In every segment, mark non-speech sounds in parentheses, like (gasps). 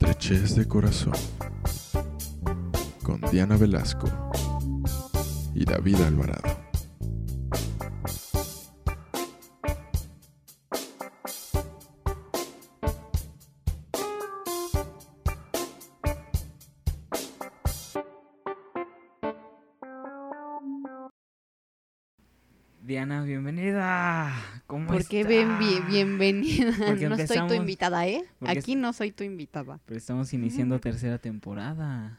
Estrechez de Corazón con Diana Velasco y David Alvarado. ¿Cómo ¿Por qué estás? bien, bien- bienvenida? (laughs) Porque no soy tu invitada, ¿eh? porque Aquí no soy tu invitada. Pero estamos iniciando tercera temporada.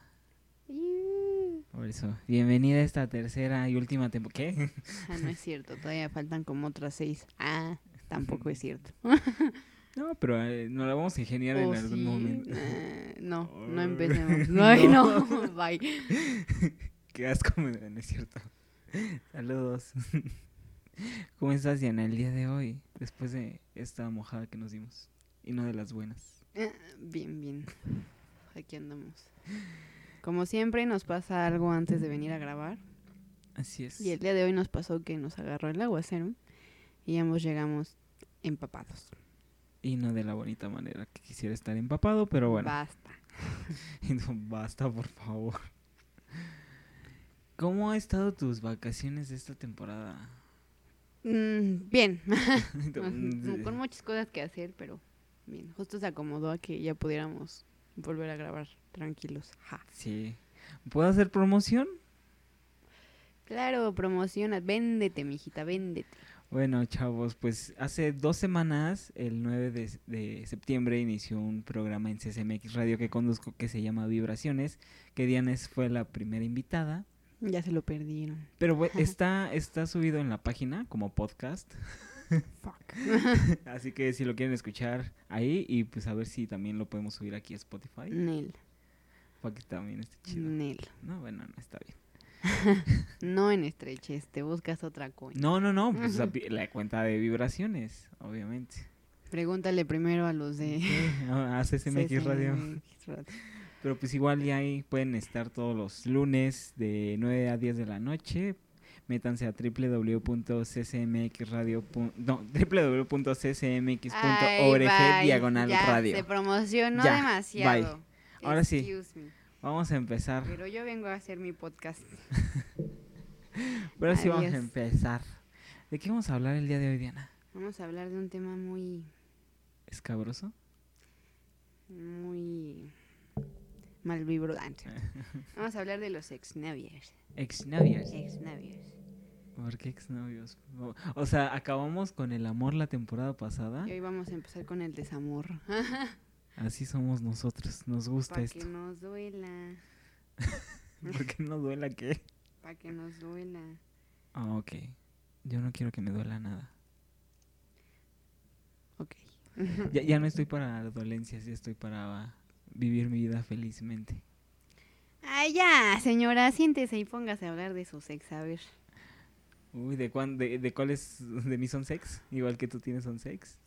Por eso, bienvenida a esta tercera y última temporada. ¿Qué? (laughs) Ah, no es cierto, todavía faltan como otras seis. Ah, tampoco es cierto. (laughs) No, pero eh, nos la vamos a ingeniar en ¿O algún sí? momento. Eh, no, no empecemos. Ay, no, bye. Qué asco me da, no es cierto. Saludos. (laughs) ¿Cómo estás, Diana, el día de hoy? Después de esta mojada que nos dimos. Y no de las buenas. Eh, Bien, bien. Aquí andamos. Como siempre, nos pasa algo antes de venir a grabar. Así es. Y el día de hoy nos pasó que nos agarró el aguacero y ambos llegamos empapados. Y no de la bonita manera que quisiera estar empapado, pero bueno. Basta. (laughs) No, basta, por favor. ¿Cómo han estado tus vacaciones de esta temporada? Mm, bien. (laughs) Mm, Con muchas cosas que hacer, pero bien. Justo se acomodó a que ya pudiéramos volver a grabar tranquilos. Ja. Sí. ¿Puedo hacer promoción? Claro, promociona. Véndete, mijita, véndete. Bueno, chavos, pues hace dos semanas, el 9 de, de septiembre, inició un programa en CSMX Radio que conduzco que se llama Vibraciones, que Dianes fue la primera invitada. Ya se lo perdieron. Pero (laughs) está, está subido en la página como podcast. Fuck. (laughs) (laughs) Así que si lo quieren escuchar ahí y pues a ver si también lo podemos subir aquí a Spotify. Nel. Para que también esté chido. Nel. No, bueno, no está bien. No en estreches, te buscas otra coña. No, no, no, pues la, cuenta de vibraciones, obviamente. Pregúntale primero a los de a CSMX Radio. CSMX Radio. Pero pues igual ya ahí pueden estar todos los lunes de 9 a 10 de la noche. Métanse a www.ccmxradio. No, (laughs) www.ccmx.org diagonal Ya, radio. Se promocionó Ya, demasiado. Ahora sí. Me. Vamos a empezar. Pero yo vengo a hacer mi podcast. (laughs) Pero sí vamos a empezar. ¿De qué vamos a hablar el día de hoy, Diana? Vamos a hablar de un tema muy, ¿Escabroso? muy mal vibrante. (laughs) Vamos a hablar de los exnovios. Exnovios. Exnovios. ¿Por qué exnovios? O- sea, acabamos con el amor la temporada pasada. Y hoy vamos a empezar con el desamor. (laughs) Así somos nosotros. Nos gusta Para que esto. nos duela. (laughs) ¿Por qué no duela qué? Para que nos duela. Ah, ok. Yo no quiero que me duela nada. Ok. Ya, ya no estoy para dolencias, ya estoy para vivir mi vida felizmente. Ay, ya, señora, siéntese y póngase a hablar de su sex, a ver. Uy, ¿de, cuán, de, de cuáles de mí son sex? Igual que tú tienes son sex.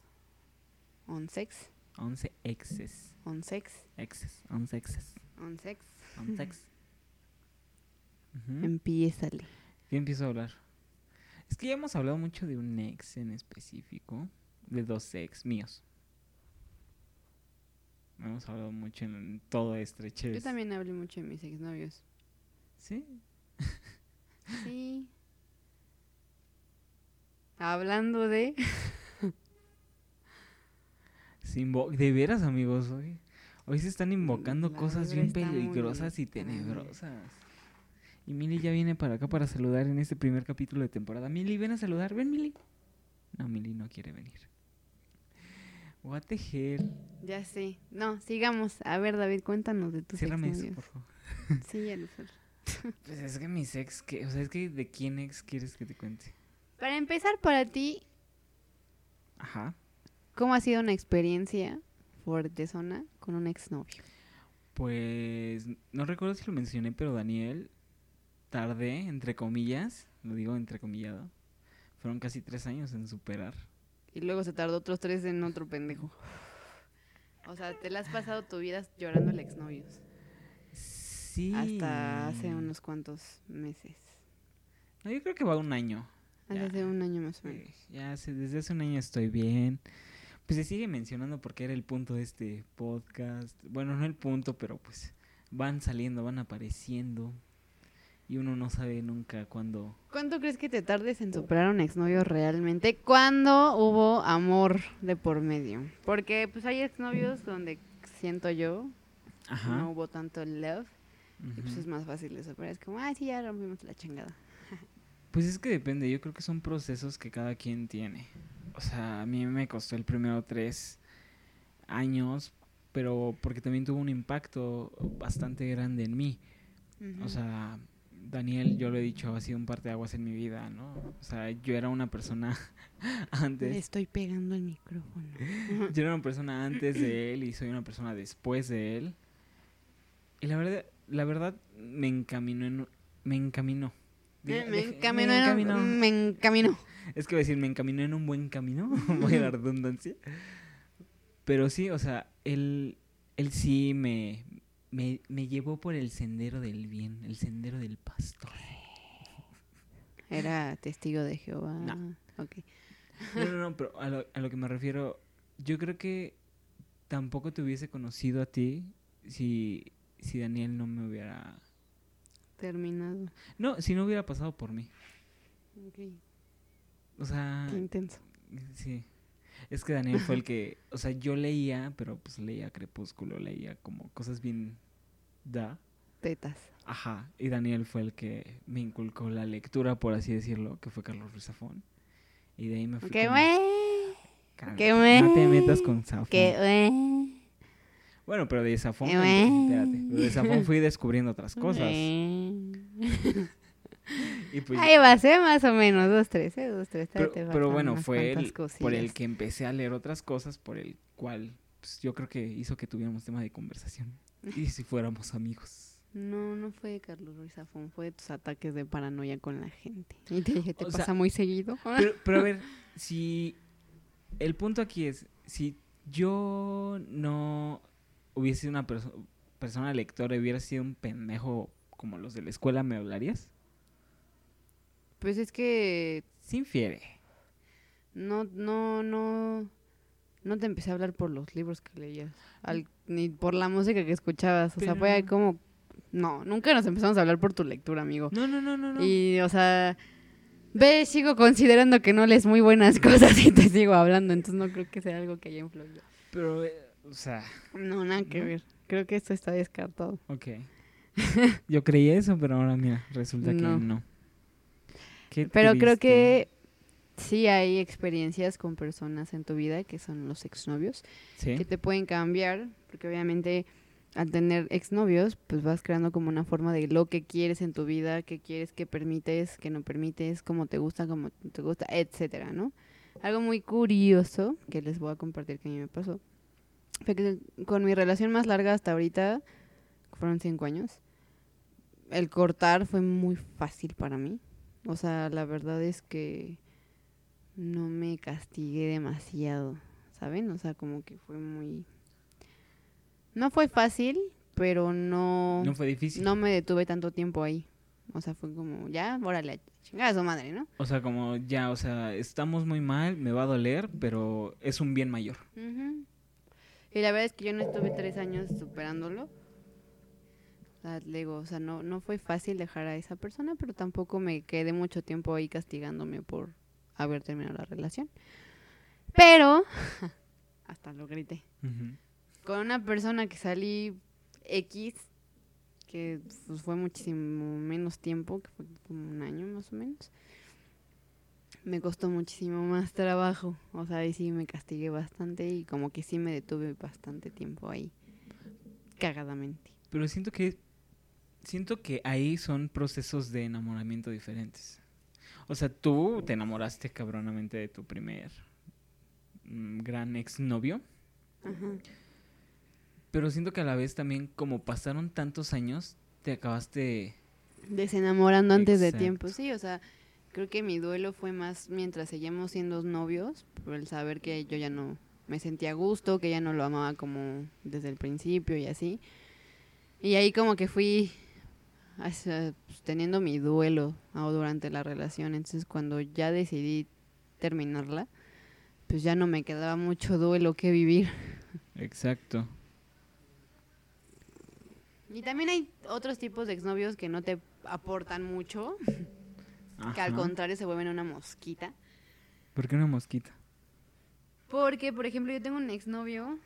On sex, 11 exes. on sex, Exes, 11 exes. on sex. On sex. (laughs) Ujú. Empiézale. ¿Qué empiezo a hablar? Es que ya hemos hablado mucho de un ex en específico. De dos ex míos. Hemos hablado mucho en todo estrechez. Yo también hablé mucho de mis exnovios. ¿Sí? (laughs) Sí. Hablando de... (laughs) De veras, amigos, hoy, hoy se están invocando La cosas bien peligrosas y tenebrosas. Y Mili ya viene para acá para saludar en este primer capítulo de temporada. Mili, ven a saludar. Ven, Mili. No, Mili no quiere venir. What the hell. Ya sé. No, sigamos. A ver, David, cuéntanos de tus Ciérrame eso, exnovios. por favor. (laughs) Sí, ya lo sé. Pues es que mis ex, que, o sea, es que ¿de quién ex quieres que te cuente? Para empezar, para ti, Ajá. ¿cómo ha sido una experiencia fuertezona con un exnovio? Pues no recuerdo si lo mencioné, pero Daniel tardé, entre comillas, lo digo entrecomillado, fueron casi tres años en superar. Y luego se tardó otros tres en otro pendejo. O sea, te la has pasado tu vida llorando al exnovios. Sí. Hasta hace unos cuantos meses. No, yo creo que va un año. Hace un año más o menos. Ya hace- desde hace un año estoy bien. pues se sigue mencionando porque era el punto de este podcast. Bueno, no el punto, pero pues van saliendo, van apareciendo. Y uno no sabe nunca cuándo. ¿Cuánto crees que te tardes en superar a un exnovio realmente? ¿Cuándo hubo amor de por medio? Porque pues hay exnovios donde siento yo Ajá. no hubo tanto love y pues es más fácil de superar. Es como, ay, sí, ya rompimos la chingada. Pues es que depende, yo creo que son procesos que cada quien tiene. O sea, a mí me costó el primero tres años, pero porque también tuvo un impacto bastante grande en mí. O sea, Daniel, yo lo he dicho, ha sido un parteaguas en mi vida, ¿no? O sea, yo era una persona (laughs) Le antes, estoy pegando el micrófono. (laughs) yo era una persona antes de él y soy una persona después de él. Y la verdad, la verdad me encaminó en, me encaminó. Me, encaminó, me en- encaminó. me encaminó. Es que voy a decir, me encaminó en un buen camino, (laughs) voy a la redundancia. Pero sí, o sea, él, él sí me, me, me llevó por el sendero del bien, el sendero del pastor. Era testigo de Jehová. No. No, no, no, pero a lo, a lo que me refiero, yo creo que tampoco te hubiese conocido a ti si, si Daniel no me hubiera... Terminado. No, si no hubiera pasado por mí. Ok, O sea, Qué intenso. sí. Es que Daniel fue el que, o sea, yo leía, pero pues leía Crepúsculo, leía como cosas bien da. Tetas. Ajá, y Daniel fue el que me inculcó la lectura, por así decirlo, que fue Carlos Ruiz Zafón. Y de ahí me fui Qué como, güey. "Cálmate, qué No te metas con Zafón. Qué. Bueno, pero de güey. espérate, de Zafón fui descubriendo otras cosas. Y pues, Ahí va, ¿eh? Más o menos. Dos, tres, ¿eh? Dos, tres. pero, pero bueno, fue el, por el que empecé a leer otras cosas, por el cual pues, yo creo que hizo que tuviéramos tema de conversación. (laughs) Y si fuéramos amigos. No, no fue de Carlos Ruiz Zafón, fue de tus ataques de paranoia con la gente. Y te dije, ¿te O pasa sea, muy seguido? (laughs) Pero, pero a ver, si el punto aquí es, si yo no hubiese sido una perso- persona lectora y hubiera sido un pendejo como los de la escuela, ¿me hablarías? Pues es que Se infiere. no, no, no, no te empecé a hablar por los libros que leías, al- ni por la música que escuchabas. O sea, fue como, no, nunca nos empezamos a hablar por tu lectura, amigo. No, no, no, no, no. Y, o sea, ve, sigo considerando que no lees muy buenas (laughs) cosas y te sigo hablando, entonces no creo que sea algo que haya influido. Pero, eh, o sea, No, nada que ¿No? ver. Creo que esto está descartado. ok. (laughs) Yo creía eso, pero ahora mira, resulta que No. Qué Pero creo que sí hay experiencias con personas en tu vida que son los exnovios, Sí. que te pueden cambiar, porque obviamente al tener exnovios, pues vas creando como una forma de lo que quieres en tu vida, qué quieres, qué permites, qué no permites, cómo te gusta, cómo te gusta, etcétera, ¿no? Algo muy curioso que les voy a compartir que a mí me pasó. Fue que con mi relación más larga hasta ahorita, fueron cinco años, el cortar fue muy fácil para mí. O sea, la verdad es que no me castigué demasiado, ¿saben? O sea, como que fue muy... No fue fácil, pero no, No fue difícil. no me detuve tanto tiempo ahí. O sea, fue como, ya, órale, a chingar a su madre, ¿no? O sea, como ya, o sea, estamos muy mal, me va a doler, pero es un bien mayor. Y la verdad es que yo no estuve tres años superándolo. O sea, le digo, o sea, no, no fue fácil dejar a esa persona, pero tampoco me quedé mucho tiempo ahí castigándome por haber terminado la relación. Pero, (laughs) hasta lo grité. Ujú. Con una persona que salí X, que pues, fue muchísimo menos tiempo, que fue como un año más o menos. Me costó muchísimo más trabajo. O sea, ahí sí me castigué bastante y como que sí me detuve bastante tiempo ahí. Cagadamente. Pero siento que siento que ahí son procesos de enamoramiento diferentes. O sea, tú te enamoraste cabronamente de tu primer mm, gran exnovio, Ajá. pero siento que a la vez también como pasaron tantos años, te acabaste Desenamorando antes de tiempo. Sí, o sea, creo que mi duelo fue más mientras seguíamos siendo novios, por el saber que yo ya no me sentía a gusto, que ya no lo amaba como desde el principio y así. Y ahí como que fui teniendo mi duelo durante la relación. Entonces cuando ya decidí terminarla, pues ya no me quedaba mucho duelo que vivir. Exacto. Y también hay otros tipos de exnovios que no te aportan mucho, que al contrario se vuelven una mosquita. ¿Por qué una mosquita? Porque, por ejemplo, yo tengo un exnovio,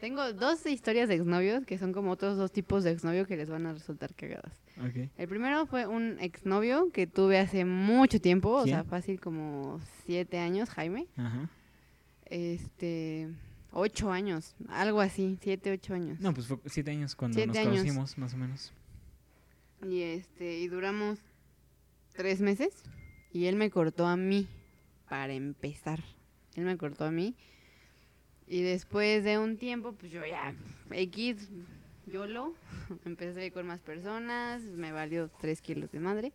tengo dos historias de exnovios que son como otros dos tipos de exnovio que les van a resultar cagadas. Ok. El primero fue un exnovio que tuve hace mucho tiempo, o sea, fácil como siete años, Jaime. Ajá. Este, ocho años, algo así, siete, ocho años. No, pues fue siete años cuando Siete nos años. conocimos, más o menos. Y este, y duramos tres meses y él me cortó a mí para empezar. Él me cortó a mí. Y después de un tiempo, pues yo ya, X, YOLO, (laughs) empecé a salir con más personas, me valió tres kilos de madre.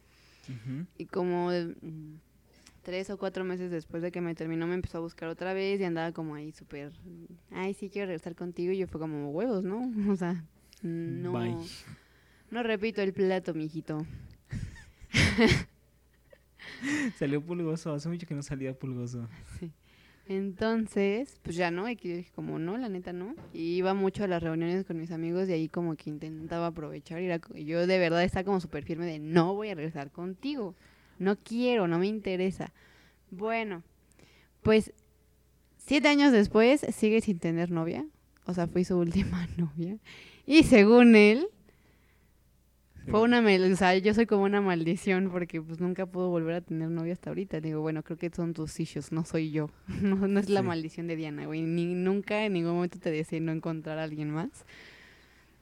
Y como mm, tres o cuatro meses después de que me terminó, me empezó a buscar otra vez y andaba como ahí súper, ay, sí, quiero regresar contigo. Y yo fue como huevos, ¿no? (laughs) O sea, no. Bye. No repito el plato, mijito. (laughs) Salió pulgoso, hace mucho que no salía pulgoso. Entonces, pues ya no, y dije como no, la neta no. Y iba mucho a las reuniones con mis amigos y ahí como que intentaba aprovechar. Y era yo de verdad estaba como súper firme de no voy a regresar contigo. No quiero, no me interesa. Bueno, pues siete años después sigue sin tener novia. O sea, fui su (laughs) última novia. Y según él, fue una o sea, yo soy como una maldición porque pues nunca puedo volver a tener novia hasta ahorita. Digo, bueno, creo que son tus issues, no soy yo. (laughs) No, no es la Sí. maldición de Diana, güey. Ni, nunca en ningún momento te deseé no encontrar a alguien más.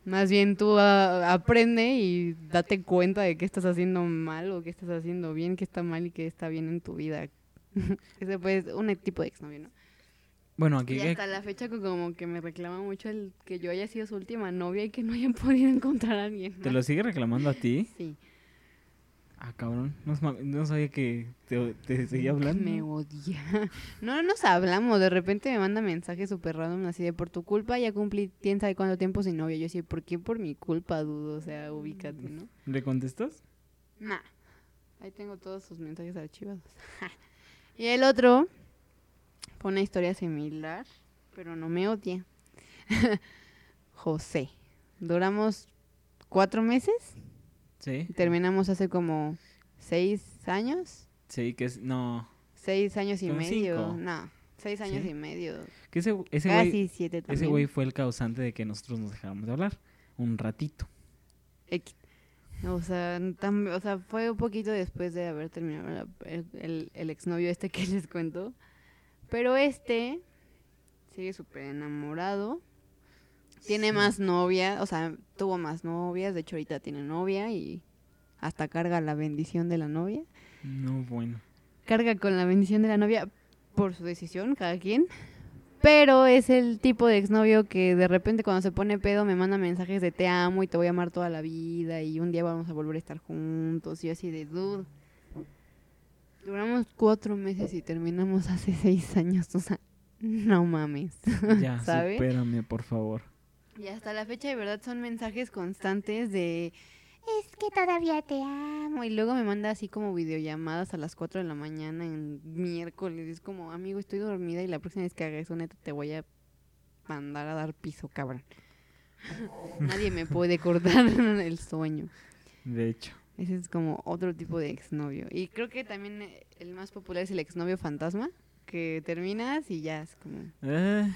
Más bien tú ah, aprende y date cuenta de qué estás haciendo mal o qué estás haciendo bien, qué está mal y qué está bien en tu vida. (laughs) Ese pues un tipo de exnovio, ¿no? Bueno, aquí Y hasta la fecha co- como que me reclama mucho el que yo haya sido su última novia y que no haya (laughs) podido encontrar a alguien ¿te lo sigue reclamando a ti? Sí. Ah, cabrón. No, sabía que te, te seguía hablando. Me odia. (laughs) No nos hablamos, de repente me manda mensajes súper random así de por tu culpa ya cumplí quién sabe cuánto tiempo sin novia. Yo sí, ¿por qué por mi culpa, dudo? O sea, ubícate, ¿no? ¿Le contestas? Nah. Ahí tengo todos sus mensajes archivados. (laughs) y el otro fue una historia similar, pero no me odia. (laughs) José. Duramos cuatro meses Sí. terminamos hace como seis años. Sí, que es. No. Seis años y medio. cinco. No, seis años ¿Sí? y medio. Que ese, ese güey. Casi siete también. Ese güey fue el causante de que nosotros nos dejáramos de hablar. Un ratito. O sea, tam- o sea, fue un poquito después de haber terminado la- el, el, el exnovio este que (laughs) les cuento. Pero este sigue súper enamorado. Tiene Sí. más novia, o sea, tuvo más novias. De hecho, ahorita tiene novia y hasta carga la bendición de la novia. No, bueno. Carga con la bendición de la novia por su decisión, cada quien. Pero es el tipo de exnovio que de repente cuando se pone pedo me manda mensajes de te amo y te voy a amar toda la vida y un día vamos a volver a estar juntos. Y yo así de dude. Duramos cuatro meses y terminamos hace seis años. O sea, no mames. (laughs) Ya, ¿Sabe? supérame, por favor. Y hasta la fecha de verdad son mensajes constantes de es que todavía te amo. Y luego me manda así como videollamadas a las 4 de la mañana en miércoles. Es como, amigo, estoy dormida y la próxima vez que haga eso, neta, te voy a mandar a dar piso, cabrón. (laughs) Nadie me puede cortar (laughs) el sueño. De hecho. Ese es como otro tipo de exnovio. Y creo que también eh, el más popular es el exnovio fantasma, que terminas y ya es como... Ah,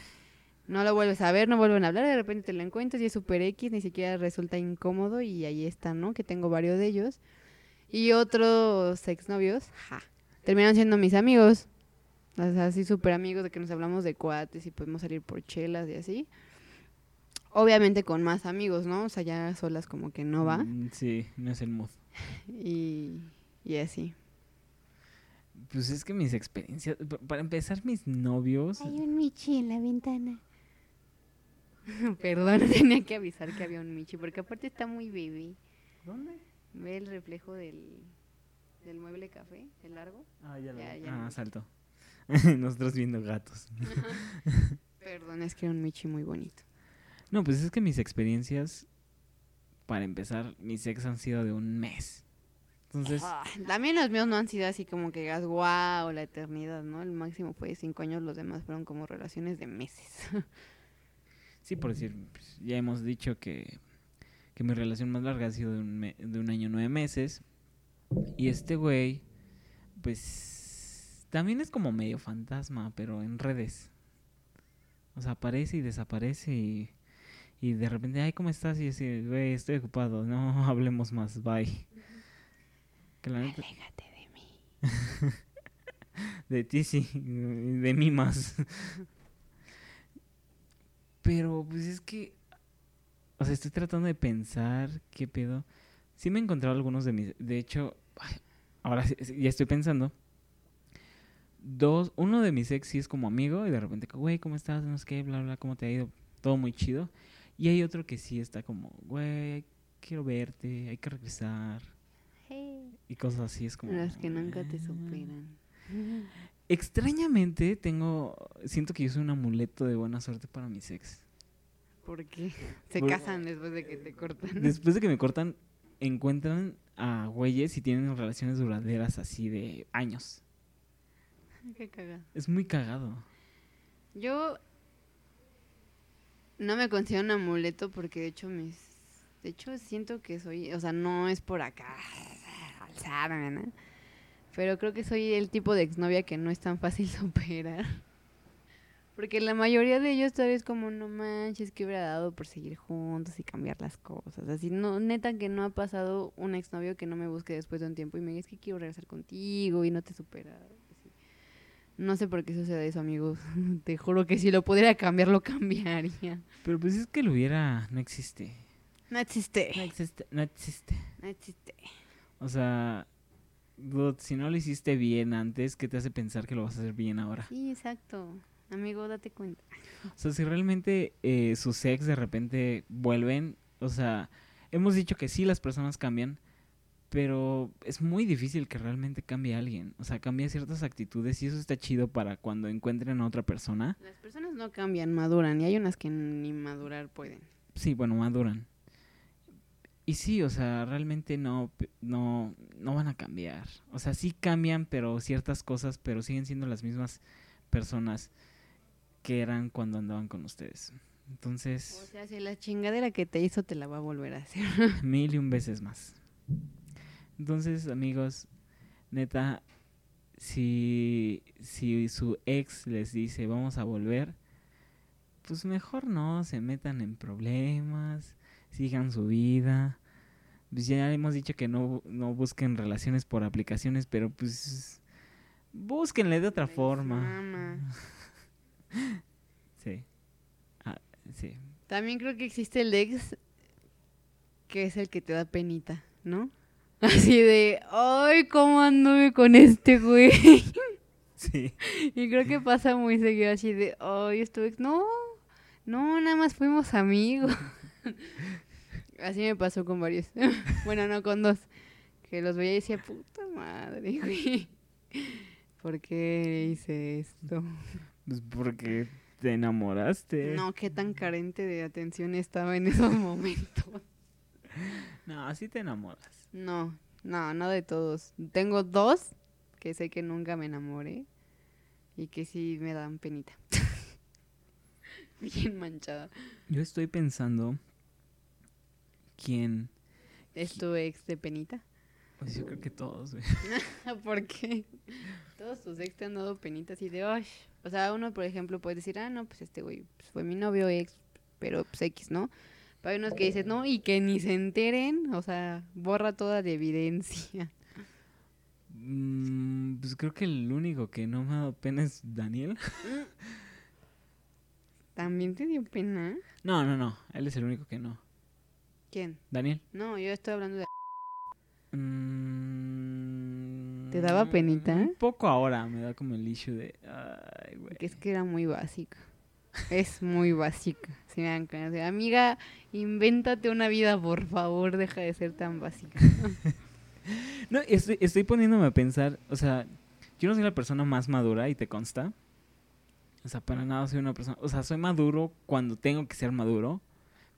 No lo vuelves a ver, no vuelven a hablar, de repente te lo encuentras y es super X, ni siquiera resulta incómodo y ahí está, ¿no? Que tengo varios de ellos. Y otros exnovios, ja, terminan siendo mis amigos. O sea, así súper amigos de que nos hablamos de cuates y podemos salir por chelas y así. Obviamente con más amigos, ¿no? O sea, ya solas como que no va. mm, Sí, no es el mood. Y, y así. Pues es que mis experiencias. pa- Para empezar, mis novios. un Michi en la ventana. (laughs) Perdón, (laughs) tenía que avisar que había un Michi, porque aparte está muy bebé. ¿Dónde? Ve el reflejo del, del mueble café, el largo. Ah, ya lo Ya, Ah, lo vi. saltó. (laughs) Nosotros viendo gatos. Perdón, es que era un Michi muy bonito. No, pues es que mis experiencias. Para empezar, mis ex han sido de un mes. Entonces, Ah, También los míos no han sido así como que digas, wow, la eternidad, ¿no? El máximo fue cinco años, los demás fueron como relaciones de meses. (laughs) sí, por decir, pues, ya hemos dicho que, que mi relación más larga ha sido de un, me- de un año nueve meses. Y este güey, pues, también es como medio fantasma, pero en redes. O sea, aparece y desaparece y, y de repente, ay, ¿cómo estás? Y así, güey, estoy ocupado, no (laughs) hablemos más, bye. Que la neta, Aléjate de mí. (laughs) De ti sí, de mí más. (laughs) Pero pues es que, o sea, estoy tratando de pensar qué pedo. Sí me he encontrado algunos de mis, de hecho, ay, ahora sí, ya estoy pensando. Dos, uno de mis ex sí es como amigo y de repente, güey, ¿cómo estás? No sé qué, bla, bla, ¿cómo te ha ido? Todo muy chido. Y hay otro que sí está como, güey, quiero verte, hay que regresar. Y cosas así, es como... Las que nunca te "Ah". superan. Extrañamente tengo, siento que yo soy un amuleto de buena suerte para mis ex. Porque (laughs) se Por- casan después de que te cortan. Después de que me cortan, encuentran a güeyes y tienen relaciones duraderas así de años. Qué cagada. Es muy cagado. Yo no me considero un amuleto porque de hecho mis de hecho siento que soy, o sea, no es por acá alzarme, ¿no? Pero creo que soy el tipo de exnovia que no es tan fácil (laughs) superar. Porque la mayoría de ellos todavía es como, no manches, que hubiera dado por seguir juntos y cambiar las cosas. Así, no, neta que no ha pasado un exnovio que no me busque después de un tiempo y me diga, es que quiero regresar contigo y no te supera. así. No sé por qué sucede eso, amigos. (laughs) Te juro que si lo pudiera cambiar, lo cambiaría. Pero pues es que lo hubiera, no existe. No existe. No existe, no existe. No existe. O sea, si no lo hiciste bien antes, ¿qué te hace pensar que lo vas a hacer bien ahora? Sí, exacto. Amigo, date cuenta. O sea, si realmente eh, sus ex de repente vuelven, o sea, hemos dicho que sí, las personas cambian, pero es muy difícil que realmente cambie alguien. O sea, cambia ciertas actitudes y eso está chido para cuando encuentren a otra persona. Las personas no cambian, maduran. Y hay unas que ni madurar pueden. Sí, bueno, maduran. Y sí, o sea, realmente no, no, no van a cambiar. O sea, sí cambian, pero ciertas cosas, pero siguen siendo las mismas personas que eran cuando andaban con ustedes. O Entonces... sea, si la chingadera que te hizo te la va a volver a hacer. (laughs) mil y un veces más. Entonces, amigos, neta, si, si su ex les dice vamos a volver, pues mejor no se metan en problemas, sigan su vida. Pues ya hemos dicho que no, no busquen relaciones por aplicaciones, pero pues búsquenle de otra Les forma. mama. (laughs) Sí. Ah, sí. También creo que existe el ex que es el que te da penita, ¿no? Así de, ay, ¿cómo anduve con este güey? (laughs) Sí. Y creo que pasa muy seguido así de, ay, es tu ex. No, no, nada más fuimos amigos. (laughs) así me pasó con varios. (laughs) bueno, no, con dos. Que los veía y decía, puta madre, güey. ¿Por qué hice esto? Pues porque te enamoraste. No, qué tan carente de atención estaba en esos momentos. No, así te enamoras. No, no, no de todos. Tengo dos que sé que nunca me enamoré y que sí me dan penita. (laughs) Bien manchada. Yo estoy pensando quién. ¿Es tu ex de penita? Pues yo creo que todos, güey. (laughs) ¿Por qué? Todos tus ex te han dado penitas y de, "Ay". O sea, uno, por ejemplo, puede decir, ah, no, pues este güey pues, fue mi novio ex, pero pues X, ¿no? Pero hay unos que dicen, no, y que ni se enteren, o sea, borra toda la evidencia. (laughs) Mm, pues creo que el único que no me ha dado pena es Daniel. ¿También te dio pena? No, no, no. Él es el único que no. ¿Quién? Daniel. No, yo estoy hablando de... Mm, ¿Te daba penita? Un poco ahora me da como el issue de. Ay, güey. Que es que era muy básica. Es muy básica. Si me dan ganas de, amiga, invéntate una vida, por favor, deja de ser tan básica. (laughs) No, estoy, estoy poniéndome a pensar. O sea, yo no soy la persona más madura y te consta. O sea, para nada soy una persona. O sea, soy maduro cuando tengo que ser maduro.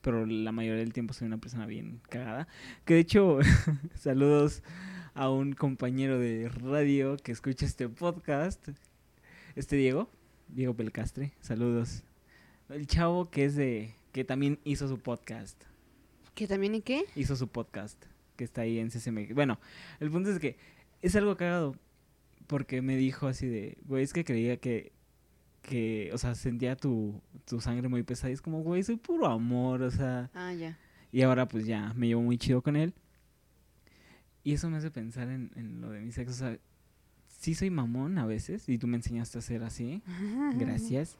Pero la mayoría del tiempo soy una persona bien cagada. Que de hecho, (laughs) saludos a un compañero de radio que escucha este podcast. Este Diego, Diego Pelcastre, saludos. El chavo que es de que también hizo su podcast. ¿Que también y qué? Hizo su podcast, que está ahí en CCM. Bueno, el punto es que es algo cagado porque me dijo así de, güey, es que creía que que, o sea, sentía tu, tu sangre muy pesada y es como, güey, soy puro amor, o sea, Ah, ya. y ahora pues ya me llevo muy chido con él. Y eso me hace pensar en, en lo de mi sexo. O sea, sí soy mamón a veces y tú me enseñaste a ser así. (laughs) Gracias.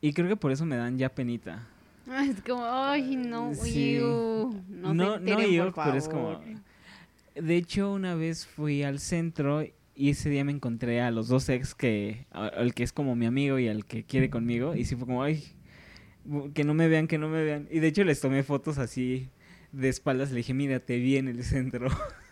Y creo que por eso me dan ya penita. Ah, Es como, ay, no, Sí. iu, no, No, se no enteren, yo, por pero es como- favor. De hecho, una vez fui al centro y ese día me encontré a los dos ex que, al que es como mi amigo y al que quiere conmigo. Y sí fue como, ay, que no me vean, que no me vean. Y de hecho les tomé fotos así de espaldas. Le dije, mira, te vi en el centro. (laughs)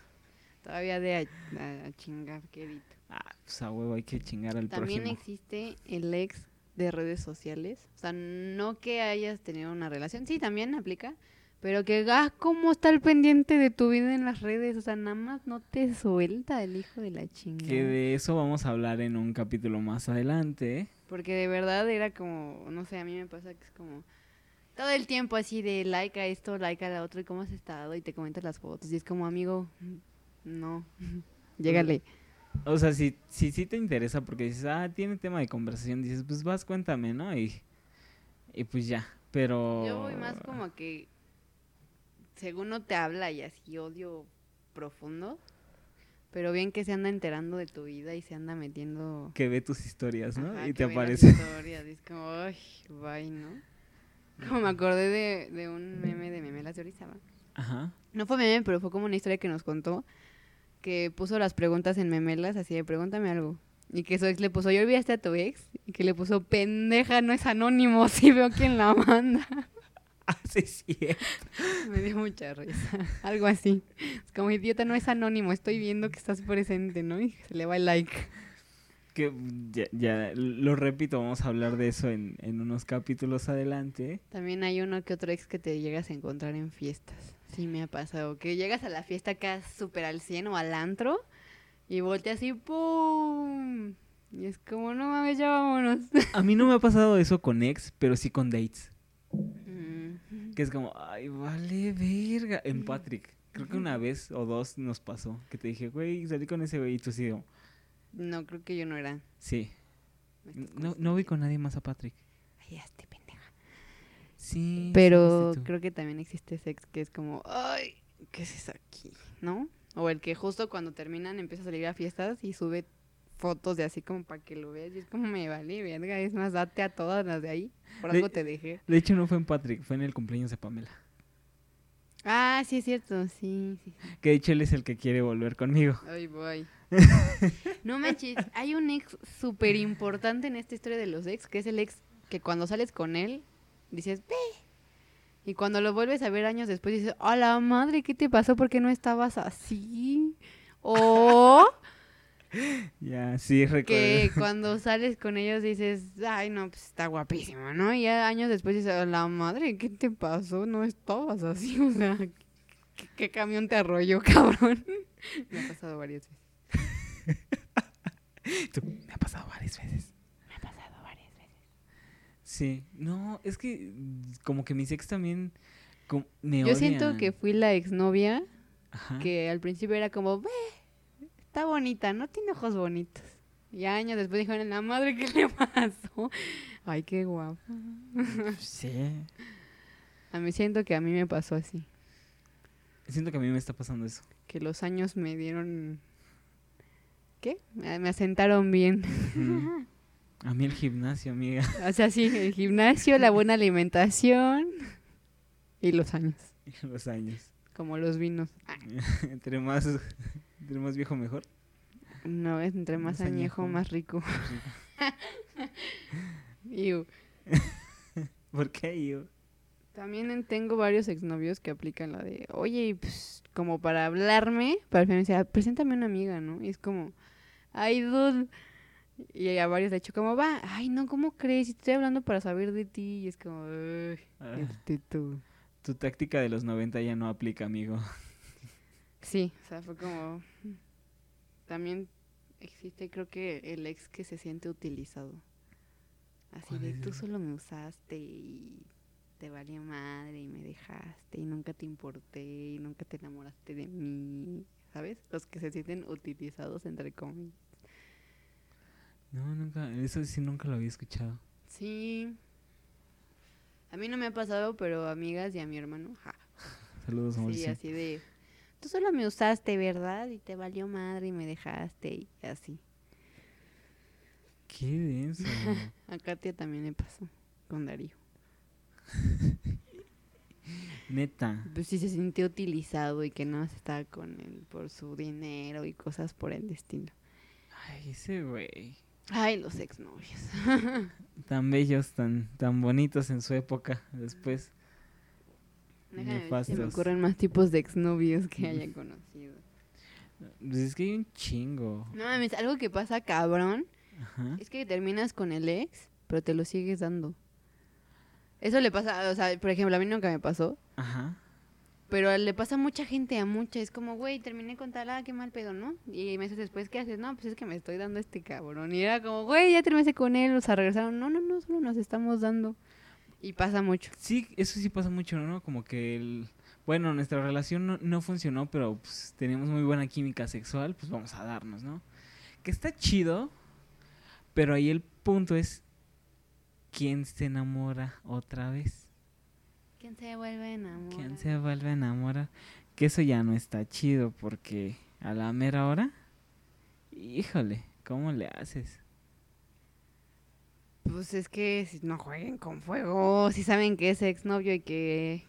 Todavía de a, a- a chingar, querido. Ah, pues a huevo, hay que chingar al También prójimo. existe el ex de redes sociales. O sea, no que hayas tenido una relación. Sí, también aplica. Pero que, ah, ¿cómo está el pendiente de tu vida en las redes? O sea, nada más no te suelta el hijo de la chingada. Que de eso vamos a hablar en un capítulo más adelante. Porque de verdad era como, no sé, a mí me pasa que es como todo el tiempo así de like a esto, like a la otra, y cómo has estado, y te comentas las fotos. Y es como, amigo, no, (laughs) llégale. O sea, si, si te interesa porque dices, ah, tiene tema de conversación, dices, pues vas, cuéntame, ¿no? Y, y pues ya, pero... Yo voy más como que, según no te habla y así odio profundo, pero bien que se anda enterando de tu vida y se anda metiendo... Que ve tus historias, ¿no? Ajá, y que te ve las aparece. historias, y es como, ay, bye, ¿no? Como me acordé de, de un meme de Memelas de Orizaba. Ajá. No fue meme, pero fue como una historia que nos contó. Que puso las preguntas en memelas, así de pregúntame algo. Y que su ex le puso, ¿yo olvidaste a tu ex? Y que le puso, pendeja, no es anónimo, (laughs) si veo quién la manda. (laughs) Ah, sí, sí. (laughs) Me dio mucha risa. Algo así. Es como, idiota, no es anónimo, estoy viendo que estás presente, ¿no? Y se le va el like. Que ya, ya, lo repito, vamos a hablar de eso en, en unos capítulos adelante. También hay uno que otro ex que te llegas a encontrar en fiestas. Sí, me ha pasado. Que llegas a la fiesta acá súper al 100 o al antro y volteas y ¡pum! Y es como, no mames, ya vámonos. (laughs) A mí no me ha pasado eso con ex, pero sí con dates. Mm. Que es como, ay, vale, verga. En Patrick. Creo que una vez o dos nos pasó. Que te dije, güey, salí con ese güey. Y tú sí, No, creo que yo no era. sí. No, no vi con nadie más a Patrick. Ay, este. Sí. Pero creo que también existe ese ex que es como, ay, ¿qué es eso aquí? ¿No? O el que justo cuando terminan empieza a salir a fiestas y sube fotos de así como para que lo veas. Y es como, me vale, verga. Es más, date a todas las de ahí. Por De- algo te dejé. De hecho, no fue en Patrick, fue en el cumpleaños de Pamela. Ah, sí, es cierto. Sí, sí. sí. Que de hecho él es el que quiere volver conmigo. Ay, voy. (laughs) no manches, hay un ex súper importante en esta historia de los ex, que es el ex que cuando sales con él, dices, ve. Y cuando lo vuelves a ver años después, dices, a la madre, ¿qué te pasó? ¿Por qué no estabas así? O (laughs) Ya, sí, recuerdo. que cuando sales con ellos dices, ay, no, pues está guapísimo, ¿no? Y ya años después dices, a la madre, ¿qué te pasó? No estabas así, o sea, ¿qué, qué camión te arrolló, (laughs) cabrón? Me ha pasado varias veces. (laughs) Me ha pasado varias veces. Me ha pasado varias veces. Sí. No, es que mm, como que mis ex también me Yo siento que fui la exnovia Ajá. que al principio era como, ve, está bonita, no tiene ojos bonitos. Y años después dijeron, la madre, ¿qué le (laughs) pasó? Ay, qué guapo. (laughs) Sí. A mí siento que a mí me pasó así. Siento que a mí me está pasando eso. Que los años me dieron... ¿Qué? Me asentaron bien. (laughs) A mí el gimnasio, amiga. (laughs) O sea, sí, el gimnasio, la buena alimentación y los años, Los años. como los vinos. (laughs) entre más entre más viejo mejor. No, es entre más, Más añejo, añejo. más rico. (laughs) Iu. ¿Por qué yo? También en- tengo varios exnovios que aplican la de, oye, pues, como para hablarme, para me dice, "Ah, preséntame una amiga, ¿no? Y es como, ay, dude. Y a varios le he hecho como, va, ay, no, ¿cómo crees? Estoy hablando para saber de ti. Y es como, ay, Ah, este tú. tu táctica de los 90 ya no aplica, amigo. Sí, o sea, fue como... También existe, creo que el ex que se siente utilizado. Así ¿Cuál de, tú solo me usaste y te valía madre y me dejaste y nunca te importé y nunca te enamoraste de mí, ¿sabes? Los que se sienten utilizados, entre comillas. No, nunca, eso sí nunca lo había escuchado. Sí. A mí no me ha pasado, pero amigas y a mi hermano, ja. Saludos, Sí, Mauricio. así de, tú solo me usaste, ¿verdad? Y te valió madre y me dejaste y así. Qué denso. (laughs) A Katia también me pasó con Darío. (laughs) Neta. Pues sí se sintió utilizado y que no estaba con él por su dinero y cosas por el estilo. Ay, ese güey. Ay, los exnovios. (laughs) Tan bellos, tan, tan bonitos en su época. Después. Déjame se me ocurren más tipos de exnovios que haya conocido. Pues es que hay un chingo. No mames, algo que pasa cabrón Ajá. es que terminas con el ex, pero te lo sigues dando. Eso le pasa, o sea, por ejemplo, a mí nunca me pasó, Ajá. Pero le pasa a mucha gente, a mucha. Es como, güey, terminé con tal, ah, qué mal pedo, ¿no? Y meses después, ¿qué haces? No, pues es que me estoy dando este cabrón. Y era como, güey, ya terminé con él, o sea, regresaron. No, no, no, solo nos estamos dando. Y pasa mucho. Sí, eso sí pasa mucho, ¿no? Como que el... Bueno, nuestra relación no, no funcionó, pero pues teníamos muy buena química sexual, pues vamos a darnos, ¿no? Que está chido, pero ahí el punto es quién se enamora otra vez. ¿Quién se vuelve a enamorar? ¿Quién se vuelve a enamorar? Que eso ya no está chido porque a la mera hora, híjole, ¿cómo le haces? Pues es que si no jueguen con fuego, si saben que es exnovio y que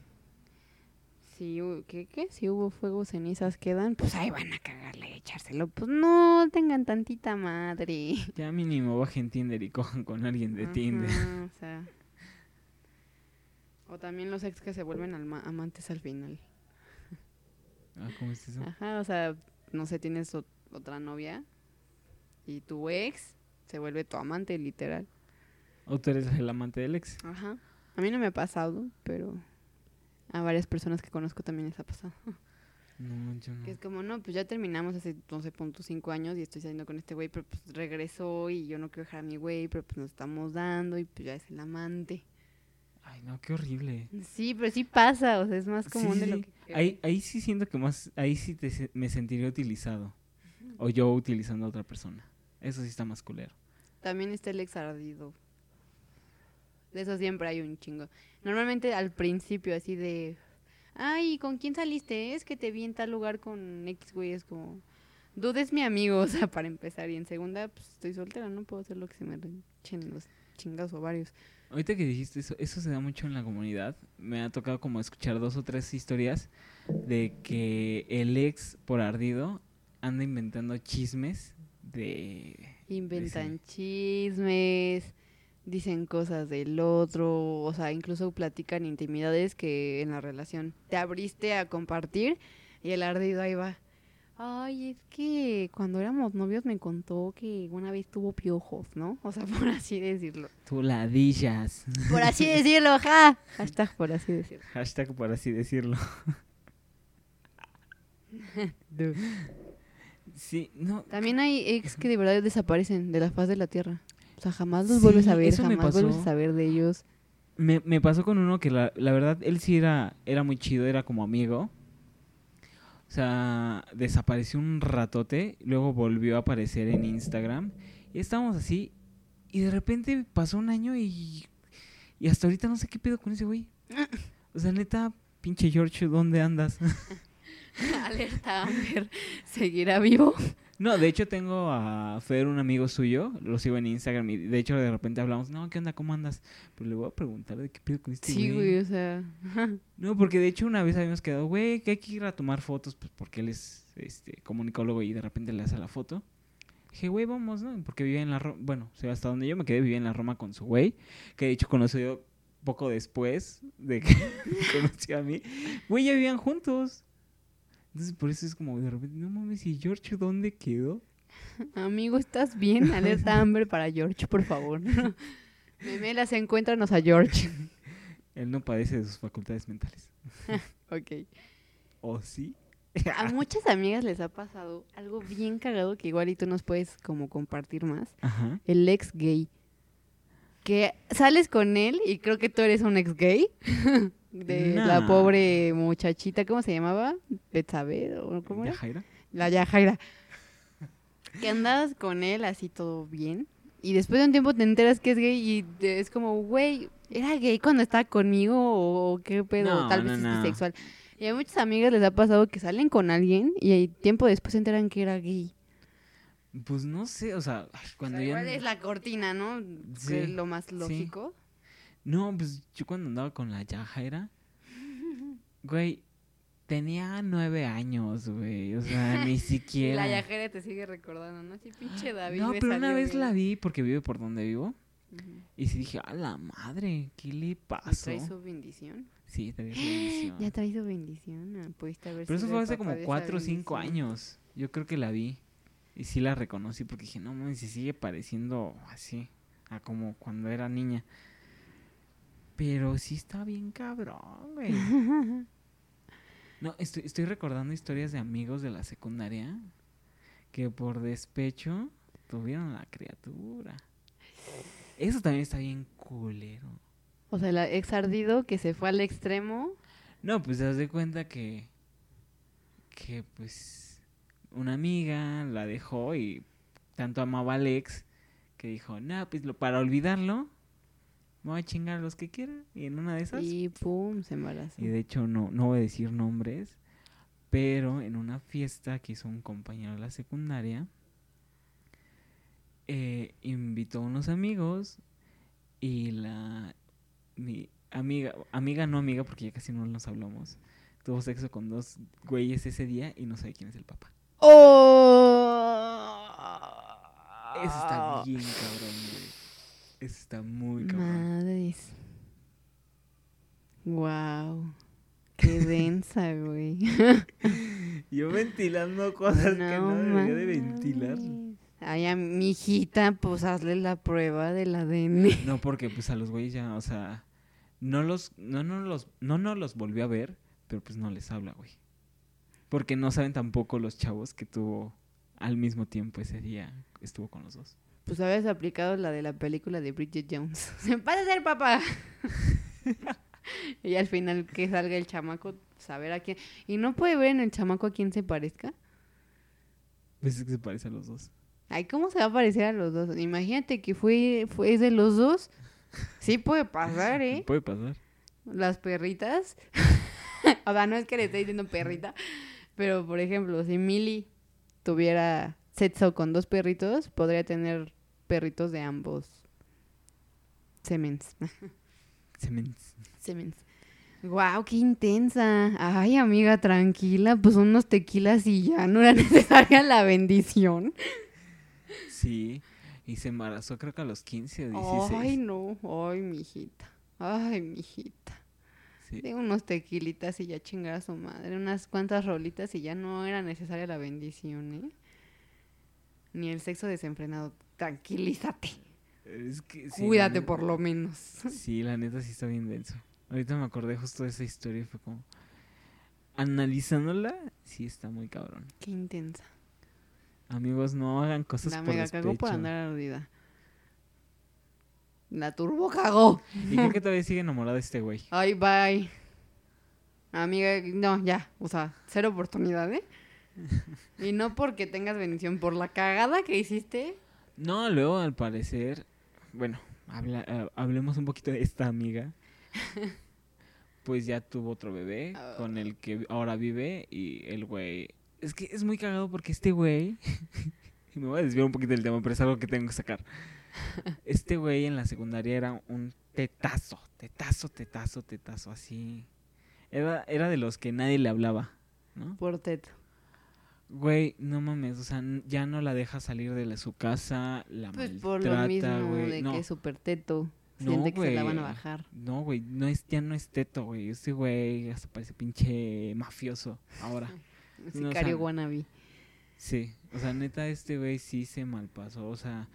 si, ¿qué, qué? si hubo fuego, cenizas quedan, pues ahí van a cagarle y echárselo. Pues no, tengan tantita madre. Ya mínimo bajen Tinder y cojan con alguien de Tinder. Ajá, o sea. O también los ex que se vuelven alma- amantes al final. Ah, ¿Cómo es eso? Ajá, o sea, no sé, tienes ot- otra novia y tu ex se vuelve tu amante, literal. ¿O tú eres el amante del ex? Ajá. A mí no me ha pasado, pero a varias personas que conozco también les ha pasado. No, yo no. Que es como, no, pues ya terminamos hace 12.5 años y estoy saliendo con este güey, pero pues regresó y yo no quiero dejar a mi güey, pero pues nos estamos dando y pues ya es el amante. Ay, no, qué horrible. Sí, pero sí pasa, o sea, es más Sí, común de lo sí. que... creo. Ahí, ahí sí siento que más, ahí sí te me sentiría utilizado. O yo utilizando a otra persona. Eso sí está más culero. También está el ex ardido. De eso siempre hay un chingo. Normalmente al principio así de... Ay, ¿con quién saliste? Es que te vi en tal lugar con X güey. Es como... Dude es mi amigo, (laughs) o sea, para empezar. Y en segunda, pues estoy soltera, no puedo hacer lo que se me echen los chingados ovarios. Ahorita que dijiste eso, eso se da mucho en la comunidad. Me ha tocado como escuchar dos o tres historias de que el ex por ardido anda inventando chismes de... Inventan chismes, dicen cosas del otro, o sea, incluso platican intimidades que en la relación te abriste a compartir y el ardido ahí va. Ay, es que cuando éramos novios me contó que una vez tuvo piojos, ¿no? O sea, (laughs) por así decirlo. Tu ladillas. Por así (laughs) decirlo, ja. Hashtag por así decirlo. Hashtag por así decirlo. (laughs) Sí, no. También hay ex que de verdad desaparecen de la faz de la tierra. O sea, jamás los Sí, vuelves a ver, jamás vuelves a saber de ellos. Me, me pasó con uno que la, la verdad él sí era, era muy chido, era como amigo. O sea, desapareció un ratote, luego volvió a aparecer en Instagram. Y estábamos así, y de repente pasó un año y, y hasta ahorita no sé qué pedo con ese güey. (laughs) O sea, neta, pinche George, ¿dónde andas? (laughs) (laughs) Alerta Amber, ¿seguirá vivo? No, de hecho tengo a Fer, un amigo suyo, lo sigo en Instagram y de hecho de repente hablamos, no, ¿qué onda? ¿Cómo andas? Pero le voy a preguntar de qué pedo con este Sí, güey, o sea. (laughs) No, porque de hecho una vez habíamos quedado, güey, que hay que ir a tomar fotos, pues porque él es este comunicólogo y de repente le hace la foto. Dije, güey, vamos, ¿no? Porque vivía en la Roma, bueno, o sea, hasta donde yo me quedé vivía en la Roma con su güey, que de hecho conoció poco después de que (laughs) conoció a mí. Güey, ya vivían juntos. Entonces por eso es como de repente, no mames, ¿y George dónde quedó? Amigo, ¿estás bien? (laughs) Alerta Amber para George, por favor. (laughs) Memelas, encuéntranos a George. Él no padece de sus facultades mentales. (laughs) Ok. ¿O sí? A muchas amigas les ha pasado algo bien cagado que igual y tú nos puedes como compartir más. Ajá. El ex gay. Que sales con él y creo que tú eres un ex gay. (laughs) De la pobre muchachita, ¿cómo se llamaba? Betsabe o cómo era? ¿Yajaira? La Yajaira. Que andabas con él así todo bien. Y después de un tiempo te enteras que es gay y te- es como, güey, ¿era gay cuando estaba conmigo o, qué pedo? No, Tal vez no. es bisexual. Y a muchas amigas les ha pasado que salen con alguien y tiempo después se enteran que era gay. Pues no sé, o sea, cuando O sea, ya... es la cortina, ¿no? Sí, Que es lo más sí. lógico. No, pues yo cuando andaba con la Yajaira, (laughs) güey, tenía nueve años, güey. O sea, ni (laughs) siquiera. la Yajaira te sigue recordando, ¿no? Sí, pinche David. no, pero una vez la vi porque vive por donde vivo. Y sí dije, a la madre, ¿qué le ¿Y pasó? trae su bendición? Sí, trae su (gasps) bendición. Ya trae su bendición. ah, Pudiste haber Pero eso fue hace como cuatro o cinco años. Yo creo que la vi. Y sí la reconocí porque dije, no mames, se sigue pareciendo así. A como cuando era niña. Pero sí está bien cabrón, güey. (laughs) No, estoy, estoy recordando historias de amigos de la secundaria que por despecho tuvieron la criatura. Eso también está bien culero. O sea, el ex ardido que se fue al extremo. No, pues te das de cuenta que. Que pues. Una amiga la dejó y tanto amaba al ex que dijo: No, pues lo, para olvidarlo, me voy a chingar a los que quiera. Y en una de esas. Y, Y pum, se embarazó. de hecho, no, no voy a decir nombres, pero en una fiesta que hizo un compañero de la secundaria, eh, invitó a unos amigos y la. Mi amiga, amiga no amiga, porque ya casi no nos hablamos. Tuvo sexo con dos güeyes ese día y no sabe quién es el papá. ¡Oh! Eso está bien cabrón, güey. Eso está muy cabrón. Madres. Wow. (laughs) Qué densa, güey. (laughs) Yo ventilando cosas que no debería de ventilar. Ay, a mi hijita, pues hazle la prueba del ADN. (laughs) No, porque pues a los güeyes ya, o sea, no los, no, no los, no, no los volvió a ver, pero pues no les habla, güey. Porque no saben tampoco los chavos que tuvo al mismo tiempo ese día, estuvo con los dos. Pues habías aplicado la de la película de Bridget Jones. (laughs) Se pasa a ser papá. (laughs) y al final que salga el chamaco, saber a quién. Y no puede ver en el chamaco a quién se parezca. Pues es que se parece a los dos. Ay, ¿cómo se va a parecer a los dos? Imagínate que fue, fue de los dos. Sí puede pasar, ¿eh? (laughs) Puede pasar. Las perritas. o sea, no es que le esté diciendo perrita. Pero, por ejemplo, si Millie tuviera sexo con dos perritos, podría tener perritos de ambos semens. (laughs) Semens. semens. Wow, qué intensa. Ay, amiga, tranquila, pues unos tequilas y ya no era (laughs) necesaria la bendición. Sí, y se embarazó creo que a los 15 o 16. Ay, no, ay, mijita. Ay, mijita. Sí. De unos tequilitas y ya chingar a su madre, unas cuantas rolitas y ya no era necesaria la bendición, ¿eh? Ni el sexo desenfrenado. Tranquilízate. Es que sí, Cuídate neta- por lo menos. (laughs) Sí, la neta sí está bien denso. Ahorita me acordé justo de esa historia y fue como... Analizándola, sí está muy cabrón. Qué intensa. Amigos, no hagan cosas La por mega cagó por despecho. andar ardida. La turbo cagó. Y creo que todavía sigue enamorada de este güey. Ay, bye. Amiga, no, ya. O sea, cero oportunidad, ¿eh? Y no porque tengas bendición, por la cagada que hiciste. No, luego al parecer... Bueno, habla- eh, hablemos un poquito de esta amiga. Pues ya tuvo otro bebé con el que ahora vive y el güey... Es que es muy cagado porque este güey... (laughs) me voy a desviar un poquito del tema, pero es algo que tengo que sacar. Este güey en la secundaria era un tetazo, tetazo, tetazo, tetazo, así. Era, era de los que nadie le hablaba, ¿no? Por teto. Güey, no mames, o sea, ya no la deja salir de la- su casa, la Pues maltrata, por lo mismo güey. de no, que es súper teto. No, Siente que se la van a güey. bajar. no, güey, no es, ya no es teto, güey. Este güey hasta parece pinche mafioso ahora. (laughs) No, o Sicario sea, wannabe. Sí, o sea, neta, este güey sí se malpasó, o sea,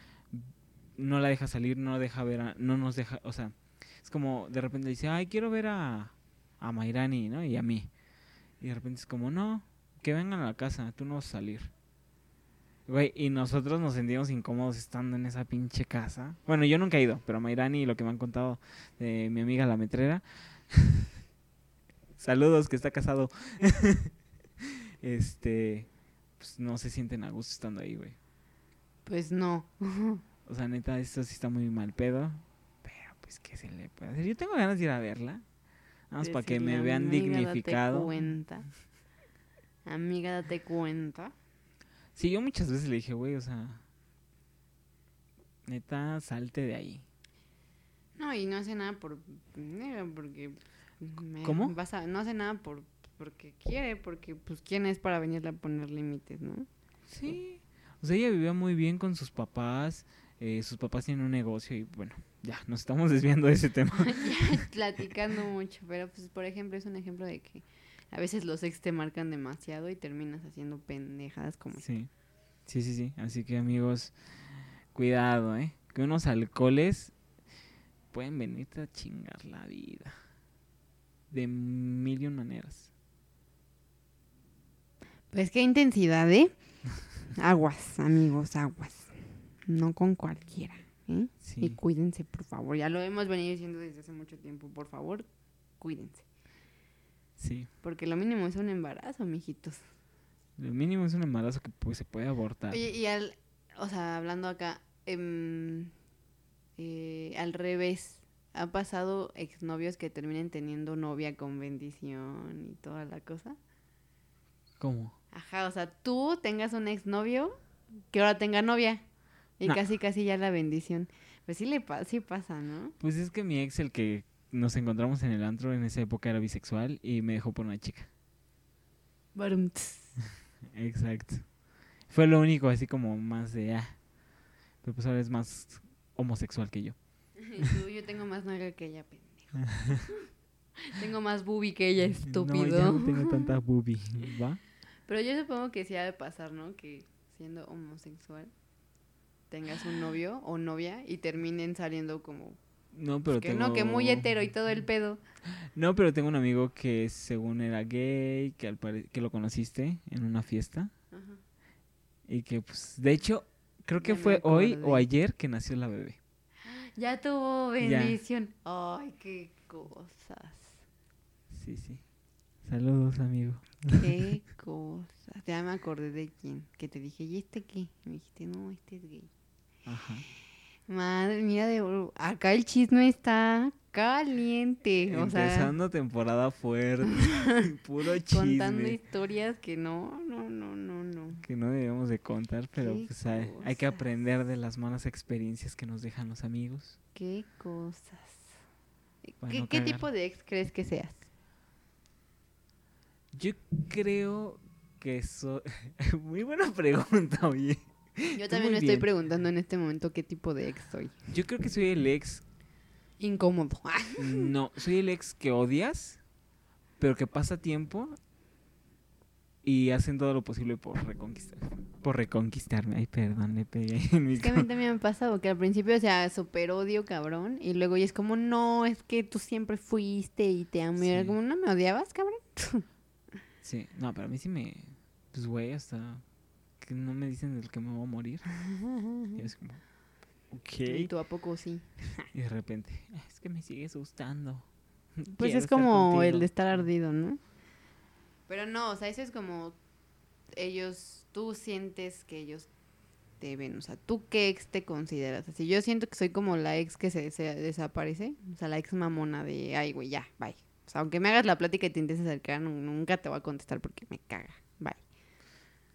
no la deja salir, no deja ver, a- no nos deja, o sea, es como de repente dice, ay, quiero ver a, a Mairani, ¿no? Y a mí. Y de repente es como, no, que vengan a la casa, tú no vas a salir. Güey, y nosotros nos sentimos incómodos estando en esa pinche casa. Bueno, yo nunca he ido, pero Mayrani y lo que me han contado de mi amiga la metrera. (laughs) Saludos, que está casado. (laughs) este, pues no se sienten a gusto estando ahí, güey. Pues no. (laughs) O sea, neta, esto sí está muy mal pedo. Pero pues, ¿qué se le puede hacer? Yo tengo ganas de ir a verla. Vamos para que me vean "Amiga, dignificado. Date cuenta. Amiga, date cuenta. Sí, yo muchas veces le dije, güey, o sea, neta, salte de ahí. No, y no hace nada por porque me ¿Cómo? vas a- no hace nada por porque quiere, porque pues quién es para venirle a poner límites, ¿no? Sí. O sea, ella vivía muy bien con sus papás. Eh, sus papás tienen un negocio y bueno, ya, nos estamos (laughs) desviando de ese tema. (laughs) Ya platicando mucho, pero pues por ejemplo es un ejemplo de que a veces los ex te marcan demasiado y terminas haciendo pendejadas como Sí, sí, sí, sí. Así que amigos, cuidado, ¿eh? Que unos alcoholes pueden venirte a chingar la vida. De mil y un maneras. Pues qué intensidad, ¿eh? (laughs) Aguas, amigos, aguas. No con cualquiera, ¿eh? Y Sí. cuídense, por favor. Ya lo hemos venido diciendo desde hace mucho tiempo. Por favor, cuídense. Sí. Porque lo mínimo es un embarazo, mijitos. Lo mínimo es un embarazo que pues, se puede abortar. Oye, y al, o sea, hablando acá, em, eh, al revés, ¿ha pasado exnovios que terminen teniendo novia con bendición y toda la cosa? ¿Cómo? Ajá, o sea, tú tengas un exnovio que ahora tenga novia y No. casi casi ya la bendición. Pues sí le pa- sí pasa, ¿no? Pues es que mi ex, el que nos encontramos en el antro en esa época era bisexual y me dejó por una chica. (laughs) Exacto. Fue lo único así como más de ah. Pero pues ahora es más homosexual que yo. (laughs) Tú, yo tengo más nalga que ella, pendejo. (laughs) tengo más boobie que ella, estúpido. No, no tengo tanta boobie, ¿va? Pero yo supongo que sí ha de pasar, ¿no? Que siendo homosexual tengas un novio o novia y terminen saliendo como No, pero que tengo... no, que muy hetero y todo el pedo. No, pero tengo un amigo que según era gay, que al pare- que lo conociste en una fiesta Ajá. y que pues de hecho creo que Ya fue hoy o ayer que nació la bebé. Ya tuvo Ya. bendición. Ay, qué cosas. Sí, sí. Saludos, amigo. Qué (laughs) cosas. Ya me acordé de quién. Que te dije, ¿y este qué? Me dijiste, no, este es gay. Ajá. Madre mía, de acá el chisme está caliente. O sea, Empezando temporada fuerte. (laughs) Puro contando chisme. historias que no, no, no, no, no. Que no debemos de contar, pero pues hay, hay que aprender de las malas experiencias que nos dejan los amigos. Qué cosas. ¿Qué, no qué tipo de ex crees que seas? Yo creo que eso... (laughs) Muy buena pregunta, oye. (laughs) Yo también me estoy preguntando en este momento qué tipo de ex soy. Yo creo que soy el ex Incómodo. (laughs) No, soy el ex que odias, pero que pasa tiempo y hacen todo lo posible por reconquistar, por reconquistarme. Ay, perdón, le pegué en mi Es que a mí también me ha pasado que al principio, o sea, súper odio, cabrón. Y luego ya es como, no, es que tú siempre fuiste y te amo. Y era Sí. como, ¿no me odiabas, cabrón? (laughs) Sí, no, pero a mí sí me... Pues, güey, hasta que no me dicen del que me voy a morir. Y es como... Y Ok. tú a poco sí. Y de repente, "Ah, es que me sigues gustando. Pues Quiero es como el contigo". de estar ardido, ¿no? Pero no, o sea, eso es como ellos, tú sientes que ellos te ven, o sea, ¿tú qué ex te consideras? Así, yo siento que soy como la ex que se, se desaparece, o sea, la ex mamona de, ay, güey, ya, bye. O sea, aunque me hagas la plática y te intentes acercar, nu- nunca te voy a contestar porque me caga, bye.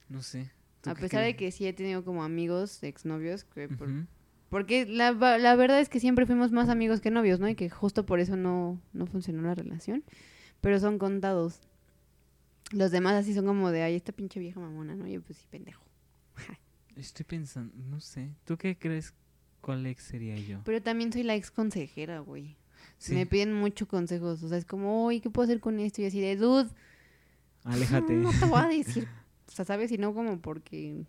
No sé. ¿Tú A pesar de crees? que sí he tenido como amigos, exnovios, que por- Ujú. porque la, la verdad es que siempre fuimos más amigos que novios, ¿no? Y que justo por eso no, no funcionó la relación. Pero son contados. Los demás así son como de, ay, esta pinche vieja mamona, ¿no? Yo pues sí, pendejo. (laughs) Estoy pensando, no sé. ¿Tú qué crees cuál ex sería yo? Pero también soy la ex consejera, güey. Sí, Me piden mucho consejos. O sea, es como, oye, ¿qué puedo hacer con esto? Y así de, dude, aléjate. (laughs) no te voy a (laughs) decir. O sea, ¿sabes? Y no como porque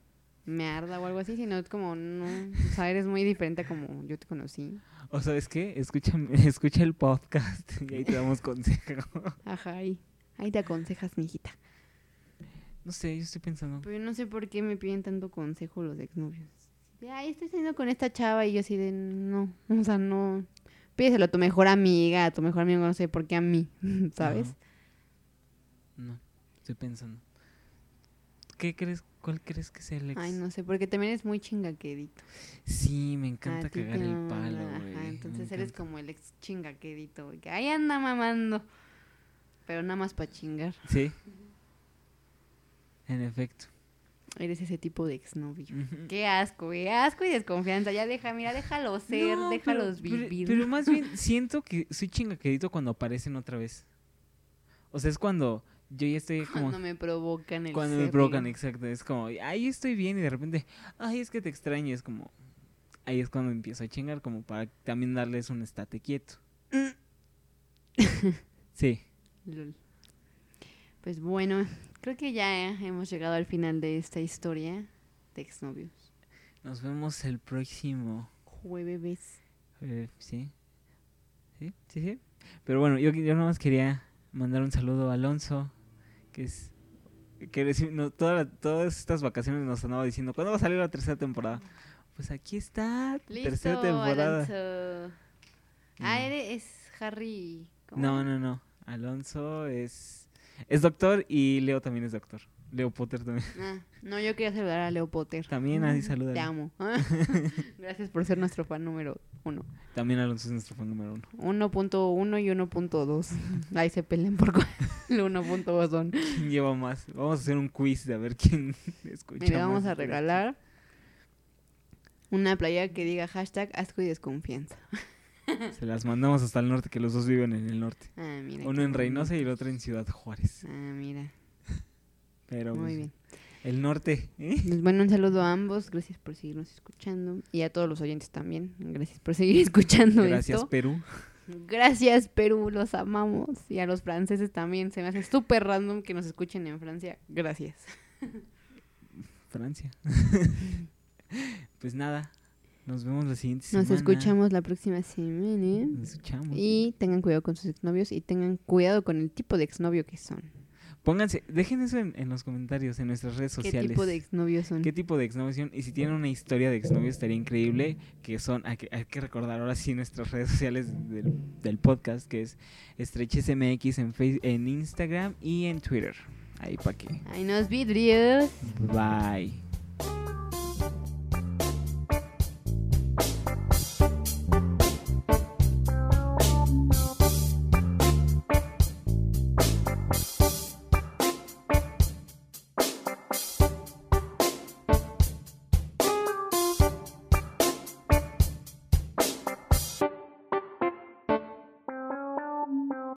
me arda o algo así, sino es como, no, o sea, eres muy diferente a como yo te conocí. O sabes qué, escucha, (laughs) escucha el podcast y ahí te damos consejo. (laughs) Ajá, ahí, ahí te aconsejas, mijita. No sé, yo estoy pensando. Pero yo no sé por qué me piden tanto consejo los exnovios. Ay, estoy saliendo con esta chava y yo así de, no, o sea, no. Pídeselo a tu mejor amiga, a tu mejor amigo, no sé por qué a mí, (laughs) ¿sabes? No, estoy pensando. ¿Qué crees? ¿Cuál crees que sea el ex? Ay, no sé, porque también es muy chingaquedito. Sí, me encanta cagar el palo, ajá, güey. entonces eres como el ex chingaquedito, güey, que ahí anda mamando. Pero nada más para chingar. Sí. En efecto. Eres ese tipo de exnovio. Ujú. Qué asco, güey. Asco y desconfianza. Ya deja, mira, déjalo ser, No, déjalos pero- pero- vivir. Pero, más bien (laughs) siento que soy chingaquedito cuando aparecen otra vez. O sea, es cuando yo ya estoy (laughs) como... Cuando me provocan el Cuando me provocan, exacto. Es como, ahí estoy bien y de repente, ay, es que te extraño. Es como, ahí es cuando empiezo a chingar, como para también darles un estate quieto. (laughs) Sí. Lol. Pues bueno, creo que ya hemos llegado al final de esta historia de exnovios. Nos vemos el próximo. Jueves. eh, sí. Sí, sí, sí. Pero bueno, yo, yo nomás quería mandar un saludo a Alonso, que es. Que no, toda todas estas vacaciones nos andaba diciendo, ¿cuándo va a salir la tercera temporada? Pues aquí está, Listo, tercera temporada. Alonso. Ah, Mm. eres es Harry. ¿cómo? No, no, no. Alonso es es doctor y Leo también es doctor. Leo Potter también. (laughs) Ah, no, yo quería saludar a Leo Potter. También así Mm, saluda. Te amo. (laughs) (laughs) Gracias por ser nuestro fan número uno. También Alonso es nuestro fan número uno. 1.1 y 1.2. Ahí se pelean por cuál. El 1.2 son. ¿Quién lleva más? Vamos a hacer un quiz de a ver quién escucha Mira, vamos más a regalar una playa que diga hashtag asco y desconfianza. Se las mandamos hasta el norte, que los dos viven en el norte. Ah, mira. Uno en Reynosa y el otro en Ciudad Juárez. Ah, mira. Pero Muy pues, bien. el norte, ¿eh? Pues bueno, un saludo a ambos. Gracias por seguirnos escuchando. Y a todos los oyentes también. Gracias por seguir (laughs) escuchando Gracias, esto. Perú. Gracias, Perú. Los amamos. Y a los franceses también. Se me hace súper random que nos escuchen en Francia. Gracias. Francia. (laughs) pues nada, nos vemos la siguiente Nos semana. escuchamos la próxima semana. Nos escuchamos. Y tengan cuidado con sus exnovios y tengan cuidado con el tipo de exnovio que son. Pónganse, dejen eso en, en los comentarios, en nuestras redes ¿Qué sociales. tipo de exnovios son? ¿Qué tipo de exnovios son? Y si tienen una historia de exnovios estaría increíble, que son, hay que, hay que recordar ahora sí nuestras redes sociales del, del podcast, que es StretchesMX en, Face- en Instagram y en Twitter. Ahí para que. Ay, nos vidrios. Bye.